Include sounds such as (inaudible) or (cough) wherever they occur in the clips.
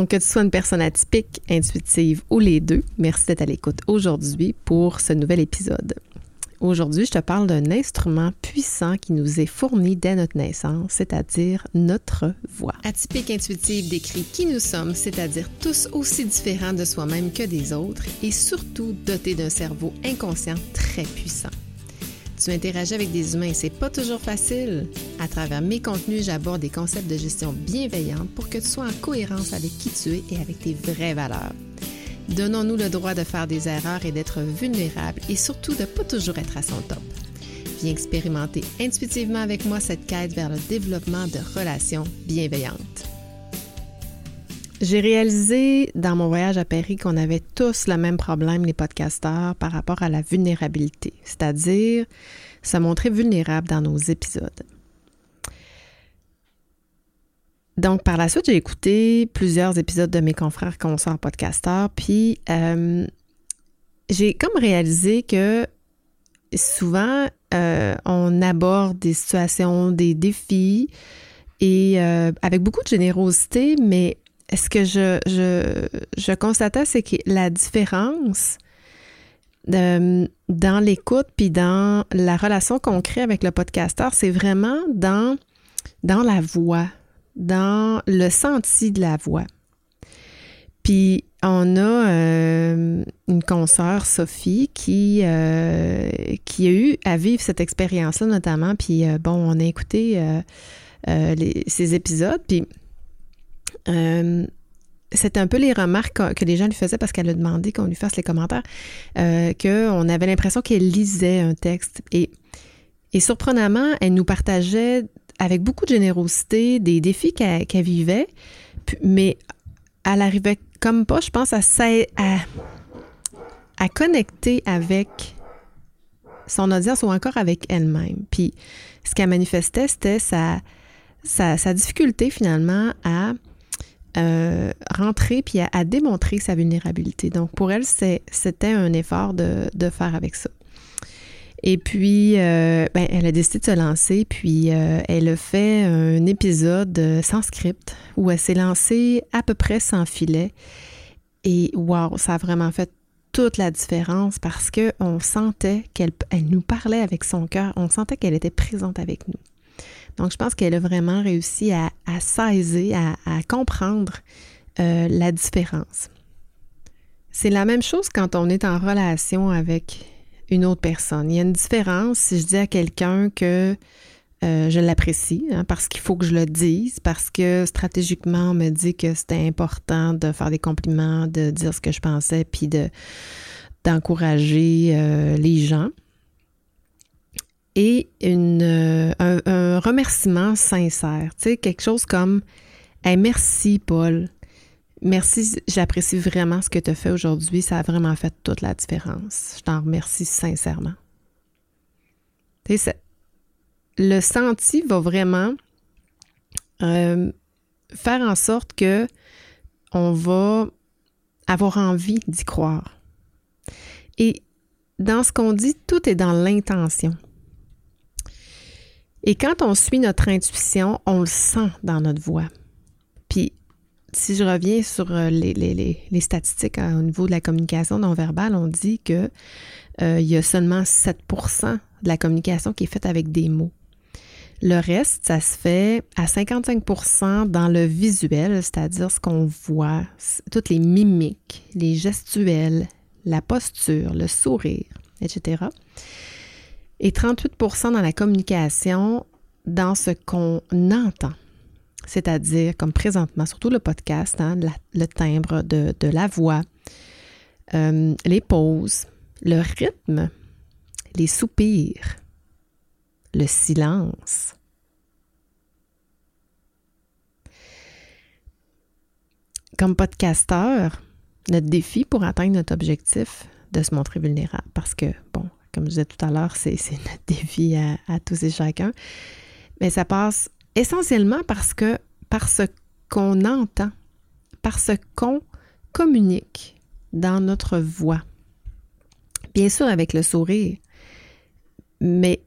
Donc, que tu sois une personne atypique, intuitive ou les deux, merci d'être à l'écoute aujourd'hui pour ce nouvel épisode. Aujourd'hui, je te parle d'un instrument puissant qui nous est fourni dès notre naissance, c'est-à-dire notre voix. Atypique intuitive décrit qui nous sommes, c'est-à-dire tous aussi différents de soi-même que des autres et surtout dotés d'un cerveau inconscient très puissant. Tu interagis avec des humains et c'est pas toujours facile. À travers mes contenus, j'aborde des concepts de gestion bienveillante pour que tu sois en cohérence avec qui tu es et avec tes vraies valeurs. Donnons-nous le droit de faire des erreurs et d'être vulnérables et surtout de pas toujours être à son top. Viens expérimenter intuitivement avec moi cette quête vers le développement de relations bienveillantes. J'ai réalisé dans mon voyage à Paris qu'on avait tous le même problème, les podcasteurs, par rapport à la vulnérabilité, c'est-à-dire se montrer vulnérable dans nos épisodes. Donc, par la suite, j'ai écouté plusieurs épisodes de mes confrères consorts podcasteurs, puis euh, j'ai comme réalisé que souvent, euh, on aborde des situations, des défis, et euh, avec beaucoup de générosité, mais ce que je, je, je constatais, c'est que la différence euh, dans l'écoute puis dans la relation qu'on crée avec le podcasteur, c'est vraiment dans, la voix, dans le senti de la voix. Puis on a euh, une consoeur, Sophie, qui, euh, qui a eu à vivre cette expérience-là notamment. Puis bon, on a écouté ces épisodes. Puis euh, c'était un peu les remarques que les gens lui faisaient parce qu'elle a demandé qu'on lui fasse les commentaires, euh, qu'on avait l'impression qu'elle lisait un texte. Et, et surprenamment, elle nous partageait avec beaucoup de générosité des défis qu'elle vivait, mais elle arrivait comme pas, je pense, à, à, à connecter avec son audience ou encore avec elle-même. Puis ce qu'elle manifestait, c'était sa, difficulté finalement à euh, rentrer puis à, démontrer sa vulnérabilité. Donc, pour elle, c'était un effort de, faire avec ça. Et puis, euh, ben, elle a décidé de se lancer, puis euh, elle a fait un épisode sans script où elle s'est lancée à peu près sans filet. Et wow, ça a vraiment fait toute la différence parce qu'on sentait qu'elle elle nous parlait avec son cœur, on sentait qu'elle était présente avec nous. Donc, je pense qu'elle a vraiment réussi à, saisir, à, comprendre euh, la différence. C'est la même chose quand on est en relation avec une autre personne. Il y a une différence si je dis à quelqu'un que euh, je l'apprécie, hein, parce qu'il faut que je le dise, parce que stratégiquement, on me dit que c'était important de faire des compliments, de dire ce que je pensais, puis de, d'encourager euh, les gens et euh, un, remerciement sincère. Tu sais, quelque chose comme merci, Paul. Merci, j'apprécie vraiment ce que tu as fait aujourd'hui. Ça a vraiment fait toute la différence. Je t'en remercie sincèrement. Tu sais, le senti va vraiment euh, faire en sorte que on va avoir envie d'y croire. Et dans ce qu'on dit, tout est dans l'intention. Et quand on suit notre intuition, on le sent dans notre voix. Puis, si je reviens sur euh, les, statistiques hein, au niveau de la communication non verbale, on dit qu'il euh, y a seulement 7% de la communication qui est faite avec des mots. Le reste, ça se fait à 55% dans le visuel, c'est-à-dire ce qu'on voit, toutes les mimiques, les gestuels, la posture, le sourire, etc et 38% dans la communication dans ce qu'on entend. C'est-à-dire, comme présentement, surtout le podcast, hein, le timbre de, la voix, euh, les pauses, le rythme, les soupirs, le silence. Comme podcasteur, notre défi pour atteindre notre objectif de se montrer vulnérable, parce que, bon, comme je disais tout à l'heure, c'est notre défi à, tous et chacun. Mais ça passe essentiellement parce que par ce qu'on entend, par ce qu'on communique dans notre voix. Bien sûr avec le sourire, mais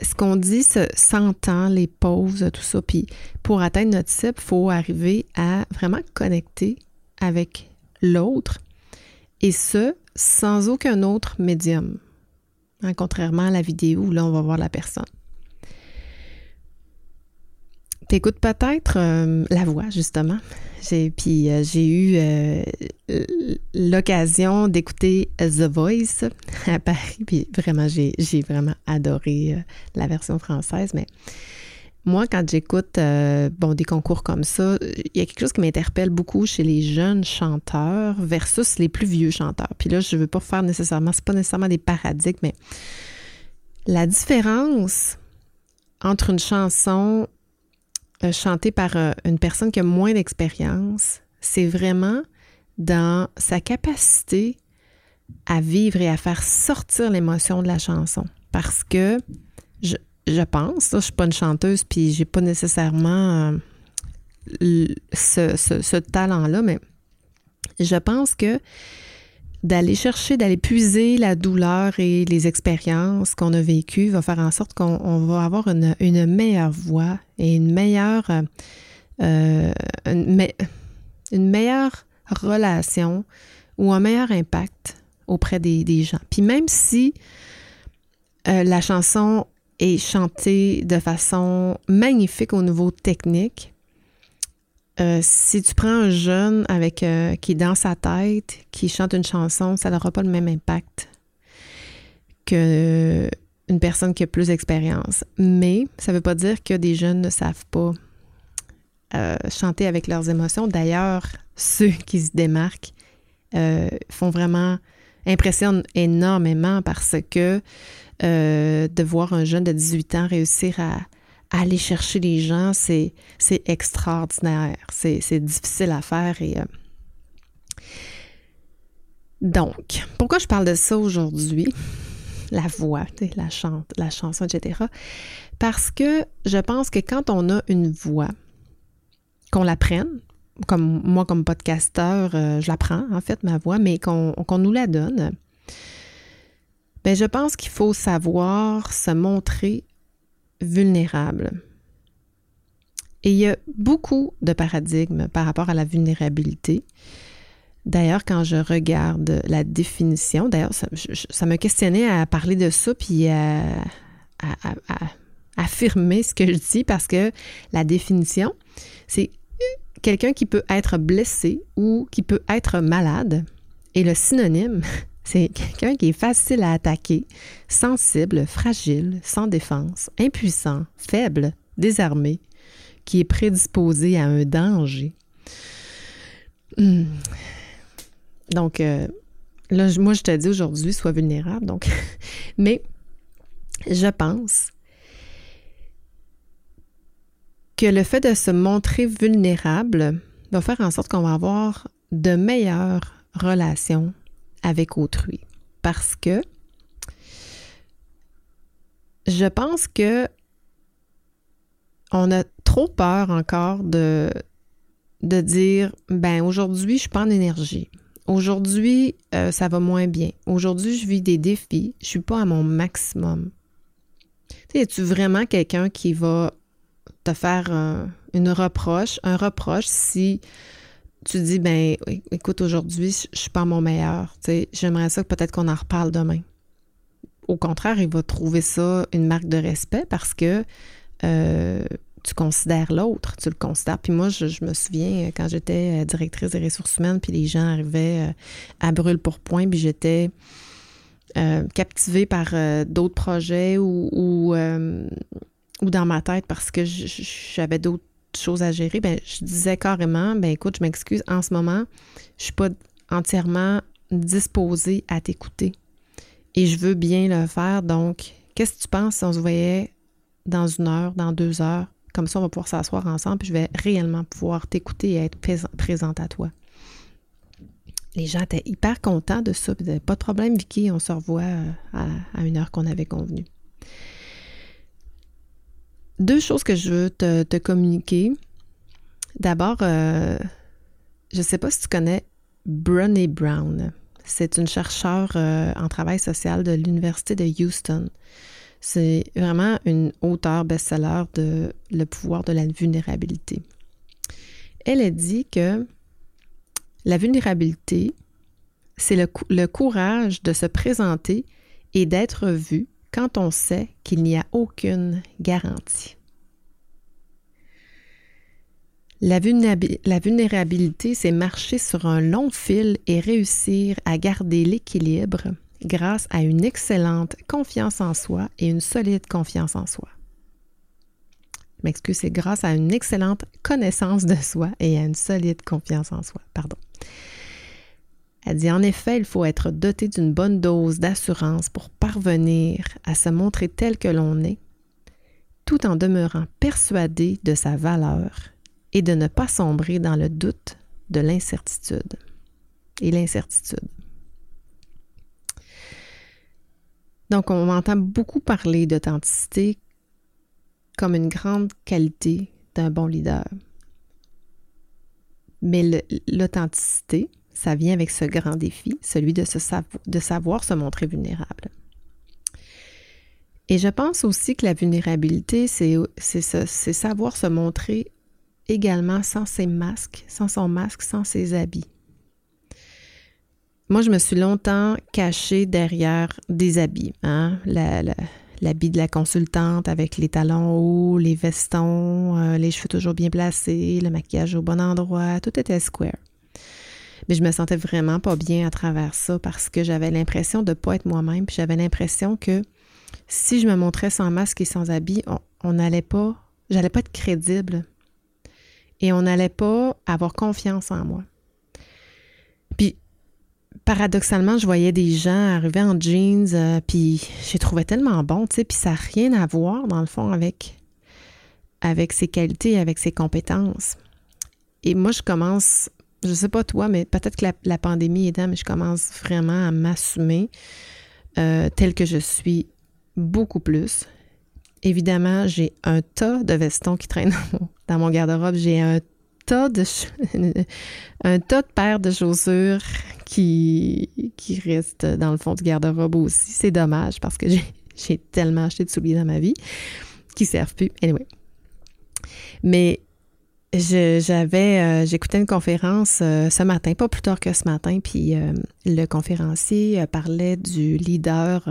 ce qu'on dit s'entend, les pauses, tout ça. Puis pour atteindre notre cible, il faut arriver à vraiment connecter avec l'autre et ce, sans aucun autre médium. Hein, contrairement à la vidéo où là, on va voir la personne. T'écoutes peut-être euh, la voix, justement. J'ai, puis euh, j'ai eu euh, l'occasion d'écouter The Voice à Paris. Puis vraiment, j'ai, j'ai vraiment adoré la version française. Mais moi, quand j'écoute bon, des concours comme ça, il y a quelque chose qui m'interpelle beaucoup chez les jeunes chanteurs versus les plus vieux chanteurs. Puis là, je ne veux pas faire nécessairement, c'est pas nécessairement des paradigmes, mais la différence entre une chanson euh, chanté par euh, une personne qui a moins d'expérience, c'est vraiment dans sa capacité à vivre et à faire sortir l'émotion de la chanson. Parce que je, je pense, je je suis pas une chanteuse, puis j'ai pas nécessairement euh, ce, ce talent-là, mais je pense que d'aller chercher, d'aller puiser la douleur et les expériences qu'on a vécues va faire en sorte qu'on va avoir une, meilleure voix et une meilleure, euh, une, meilleure relation ou un meilleur impact auprès des, gens. Puis même si euh, la chanson est chantée de façon magnifique au niveau technique, euh, si tu prends un jeune avec euh, qui est dans sa tête, qui chante une chanson, ça n'aura pas le même impact que une personne qui a plus d'expérience. Mais ça ne veut pas dire que des jeunes ne savent pas euh, chanter avec leurs émotions. D'ailleurs, ceux qui se démarquent font vraiment impressionnent énormément parce que de voir un jeune de 18 ans réussir à aller chercher les gens, c'est, extraordinaire. C'est, difficile à faire. Euh, Donc, pourquoi je parle de ça aujourd'hui? La voix, la, chante, la chanson, etc. Parce que je pense que quand on a une voix, qu'on la prenne, comme moi comme podcasteur, euh, je la prends en fait, ma voix, mais qu'on nous la donne, ben, je pense qu'il faut savoir se montrer vulnérable. Et il y a beaucoup de paradigmes par rapport à la vulnérabilité. D'ailleurs, quand je regarde la définition, d'ailleurs, ça, me questionnait à parler de ça, puis à, affirmer ce que je dis, parce que la définition, c'est quelqu'un qui peut être blessé ou qui peut être malade. Et le synonyme, c'est (laughs) quelqu'un qui est facile à attaquer, sensible, fragile, sans défense, impuissant, faible, désarmé, qui est prédisposé à un danger. Hmm. Donc, euh, là, moi, je te dis aujourd'hui, sois vulnérable. Donc, (laughs) mais je pense que le fait de se montrer vulnérable va faire en sorte qu'on va avoir de meilleures relations avec autrui. Parce que je pense que on a trop peur encore de, dire ben aujourd'hui, je suis pas en énergie. Aujourd'hui, euh, ça va moins bien. Aujourd'hui, je vis des défis. Je suis pas à mon maximum. Tu es-tu vraiment quelqu'un qui va te faire une reproche, un reproche si tu dis, ben, écoute, aujourd'hui, je suis pas mon meilleur. J'aimerais ça que peut-être qu'on en reparle demain. Au contraire, il va trouver ça une marque de respect parce que euh, tu considères l'autre, tu le considères. Puis moi, je, me souviens euh, quand j'étais euh, directrice des ressources humaines, puis les gens arrivaient à brûle pour point, puis j'étais captivée par d'autres projets ou, ou, dans ma tête parce que j'avais d'autres choses à gérer, ben, je disais carrément, ben écoute, je m'excuse, en ce moment, je suis pas entièrement disposée à t'écouter. Et je veux bien le faire. Donc, qu'est-ce que tu penses si on se voyait dans une heure, dans deux heures? Comme ça, on va pouvoir s'asseoir ensemble, puis je vais réellement pouvoir t'écouter et être présente à toi. Les gens étaient hyper contents de ça. Pas de problème, Vicky, on se revoit euh, à une heure qu'on avait convenue deux choses que je veux te, communiquer. D'abord, euh, je ne sais pas si tu connais Brené Brown. C'est une chercheure euh, en travail social de l'Université de Houston. C'est vraiment une auteure best-seller de Le pouvoir de la vulnérabilité. Elle a dit que la vulnérabilité, c'est le, le, courage de se présenter et d'être vu quand on sait qu'il n'y a aucune garantie. La, vulnérabilité, c'est marcher sur un long fil et réussir à garder l'équilibre grâce à une excellente confiance en soi et une solide confiance en soi. Je m'excuse, c'est grâce à une excellente connaissance de soi et à une solide confiance en soi. Pardon. Elle dit en effet, il faut être doté d'une bonne dose d'assurance pour parvenir à se montrer tel que l'on est, tout en demeurant persuadé de sa valeur et de ne pas sombrer dans le doute de l'incertitude et l'incertitude. Donc, on entend beaucoup parler d'authenticité comme une grande qualité d'un bon leader. Mais l'authenticité, ça vient avec ce grand défi, celui de, savoir se montrer vulnérable. Et je pense aussi que la vulnérabilité, c'est savoir se montrer également sans ses masques, sans son masque, sans ses habits. Moi, je me suis longtemps cachée derrière des habits. Hein? l'habit de la consultante avec les talons hauts, les vestons, euh, les cheveux toujours bien placés, le maquillage au bon endroit, tout était square. Mais je me sentais vraiment pas bien à travers ça parce que j'avais l'impression de ne pas être moi-même, puis j'avais l'impression que si je me montrais sans masque et sans habit, on n'allait pas, j'allais pas être crédible et on n'allait pas avoir confiance en moi. Puis, paradoxalement, je voyais des gens arriver en jeans, euh, puis je les trouvais tellement bons, tu sais, puis ça n'a rien à voir, dans le fond, avec, avec ses qualités, avec ses compétences. Et moi, je commence, je sais pas toi, mais peut-être que la, pandémie est là, mais je commence vraiment à m'assumer euh, tel que je suis beaucoup plus. Évidemment, j'ai un tas de vestons qui traînent dans mon garde-robe. J'ai un tas de (laughs) un tas de paires de chaussures qui, qui restent dans le fond du garde-robe aussi. C'est dommage parce que j'ai tellement acheté de souliers dans ma vie qui servent plus. Anyway. Mais j'avais euh, j'écoutais une conférence euh, ce matin, pas plus tard que ce matin, puis euh, le conférencier parlait du leader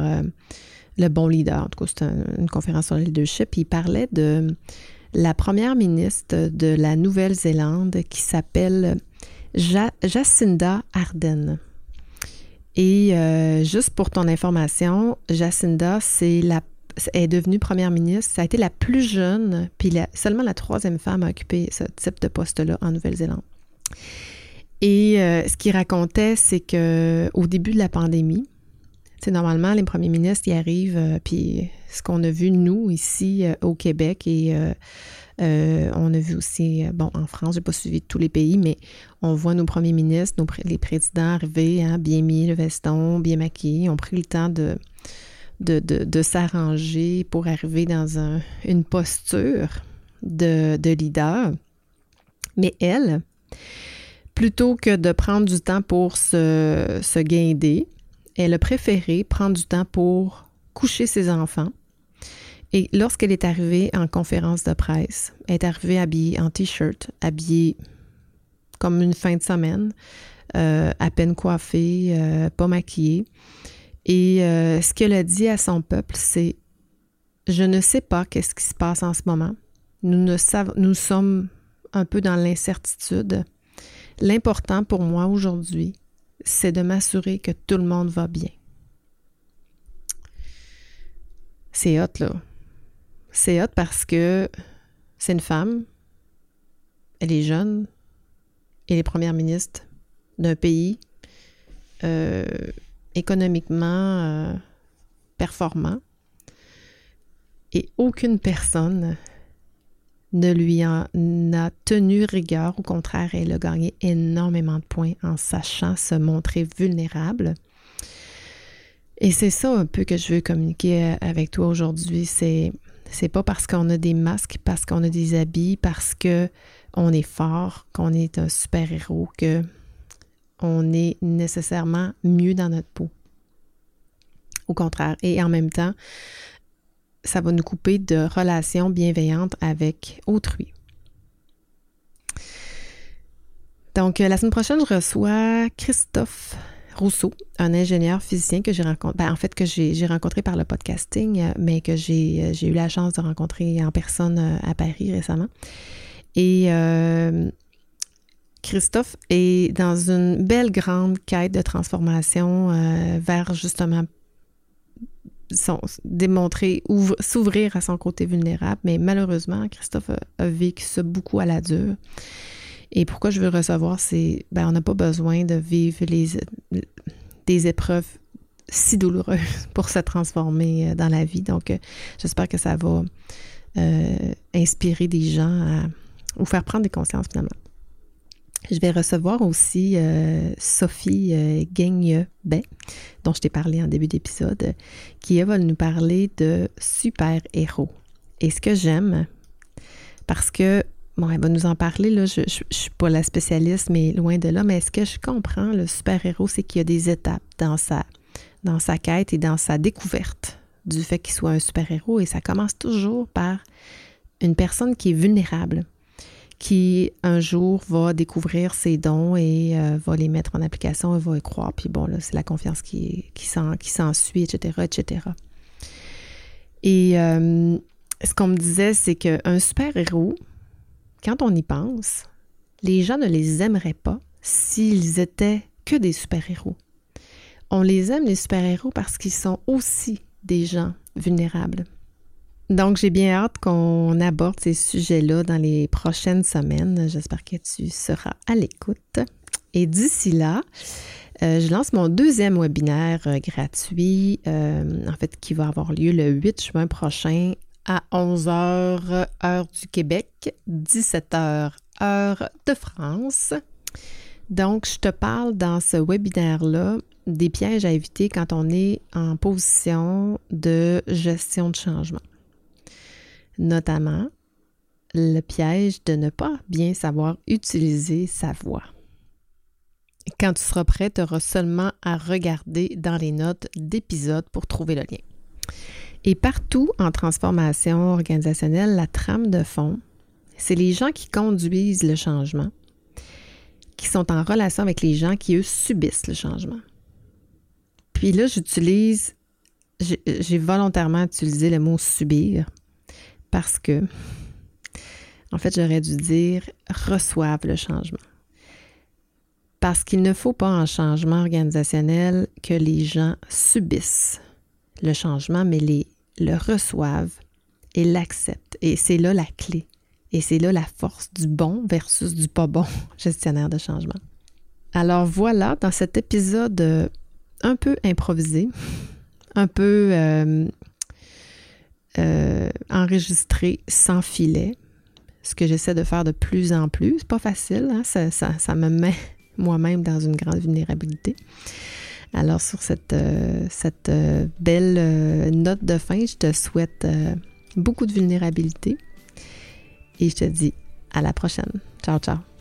le bon leader. En tout cas, c'est une conférence sur le leadership. Il parlait de la première ministre de la Nouvelle-Zélande qui s'appelle Jacinda Ardern. Et juste pour ton information, Jacinda, c'est la est devenue première ministre. Ça a été la plus jeune, puis seulement la troisième femme à occuper ce type de poste-là en Nouvelle-Zélande. Et euh, ce qu'il racontait, c'est que au début de la pandémie, c'est normalement, les premiers ministres, y arrivent, euh, puis ce qu'on a vu, nous, ici, euh, au Québec, et on a vu aussi, bon, en France, j'ai pas suivi tous les pays, mais on voit nos premiers ministres, nos, les présidents arriver, hein, bien mis, le veston, bien maquillés, ont pris le temps de, de, s'arranger pour arriver dans un, une posture de, de leader. Mais elle, plutôt que de prendre du temps pour se, se guinder, elle a préféré prendre du temps pour coucher ses enfants. Et lorsqu'elle est arrivée en conférence de presse, elle est arrivée habillée en t-shirt, habillée comme une fin de semaine, euh, à peine coiffée, euh, pas maquillée. Et euh, ce qu'elle a dit à son peuple, c'est Je ne sais pas qu'est-ce qui se passe en ce moment. Nous, ne savons, nous sommes un peu dans l'incertitude. L'important pour moi aujourd'hui, c'est de m'assurer que tout le monde va bien. C'est hot, là. C'est hot parce que c'est une femme, elle est jeune, elle est première ministre d'un pays euh, économiquement euh, performant et aucune personne ne lui en a tenu rigueur. Au contraire, elle a gagné énormément de points en sachant se montrer vulnérable. Et c'est ça un peu que je veux communiquer avec toi aujourd'hui. C'est c'est pas parce qu'on a des masques, parce qu'on a des habits, parce que on est fort, qu'on est un super-héros, que on est nécessairement mieux dans notre peau. Au contraire. Et en même temps, ça va nous couper de relations bienveillantes avec autrui. Donc, euh, la semaine prochaine, je reçois Christophe Rousseau, un ingénieur physicien que j'ai rencontré, ben, en fait, que j'ai rencontré par le podcasting, euh, mais que j'ai eu la chance de rencontrer en personne à Paris récemment. Et Christophe est dans une belle grande quête de transformation vers justement démontrer, s'ouvrir à son côté vulnérable, mais malheureusement, Christophe a, vécu ça beaucoup à la dure. Et pourquoi je veux recevoir, c'est, ben, on n'a pas besoin de vivre des épreuves si douloureuses (laughs) pour se transformer euh, dans la vie. Donc, euh, j'espère que ça va euh, inspirer des gens à, ou faire prendre des consciences finalement. Je vais recevoir aussi euh, Sophie euh, Gaigne-Bay, dont je t'ai parlé en début d'épisode, qui va nous parler de super-héros. Et ce que j'aime, parce que, bon, elle va nous en parler, là, je ne suis pas la spécialiste, mais loin de là, mais ce que je comprends, le super-héros, c'est qu'il y a des étapes dans sa, dans sa quête et dans sa découverte du fait qu'il soit un super-héros, et ça commence toujours par une personne qui est vulnérable qui un jour va découvrir ses dons et euh, va les mettre en application et va y croire. Puis bon, là, c'est la confiance qui, qui s'ensuit, etc., etc. Et euh, ce qu'on me disait, c'est qu'un super-héros, quand on y pense, les gens ne les aimeraient pas s'ils étaient que des super-héros. On les aime, les super-héros, parce qu'ils sont aussi des gens vulnérables. Donc, j'ai bien hâte qu'on aborde ces sujets-là dans les prochaines semaines. J'espère que tu seras à l'écoute. Et d'ici là, euh, je lance mon deuxième webinaire euh, gratuit, euh, en fait, qui va avoir lieu le 8 juin prochain à 11h, heure du Québec, 17h, heure de France. Donc, je te parle dans ce webinaire-là des pièges à éviter quand on est en position de gestion de changement notamment le piège de ne pas bien savoir utiliser sa voix. Quand tu seras prêt, tu auras seulement à regarder dans les notes d'épisode pour trouver le lien. Et partout en transformation organisationnelle, la trame de fond, c'est les gens qui conduisent le changement, qui sont en relation avec les gens qui, eux, subissent le changement. Puis là, j'utilise, j'ai volontairement utilisé le mot subir parce que, en fait, j'aurais dû dire reçoivent le changement. Parce qu'il ne faut pas en changement organisationnel que les gens subissent le changement, mais le reçoivent et l'acceptent. Et c'est là la clé. Et c'est là la force du bon versus du pas bon (laughs) gestionnaire de changement. Alors voilà, dans cet épisode euh, un peu improvisé, (laughs) un peu euh, euh, enregistrer sans filet, ce que j'essaie de faire de plus en plus. C'est pas facile, hein? ça, me met (laughs) moi-même dans une grande vulnérabilité. Alors sur cette, euh, euh, belle note de fin, je te souhaite beaucoup de vulnérabilité et je te dis à la prochaine. Ciao, ciao.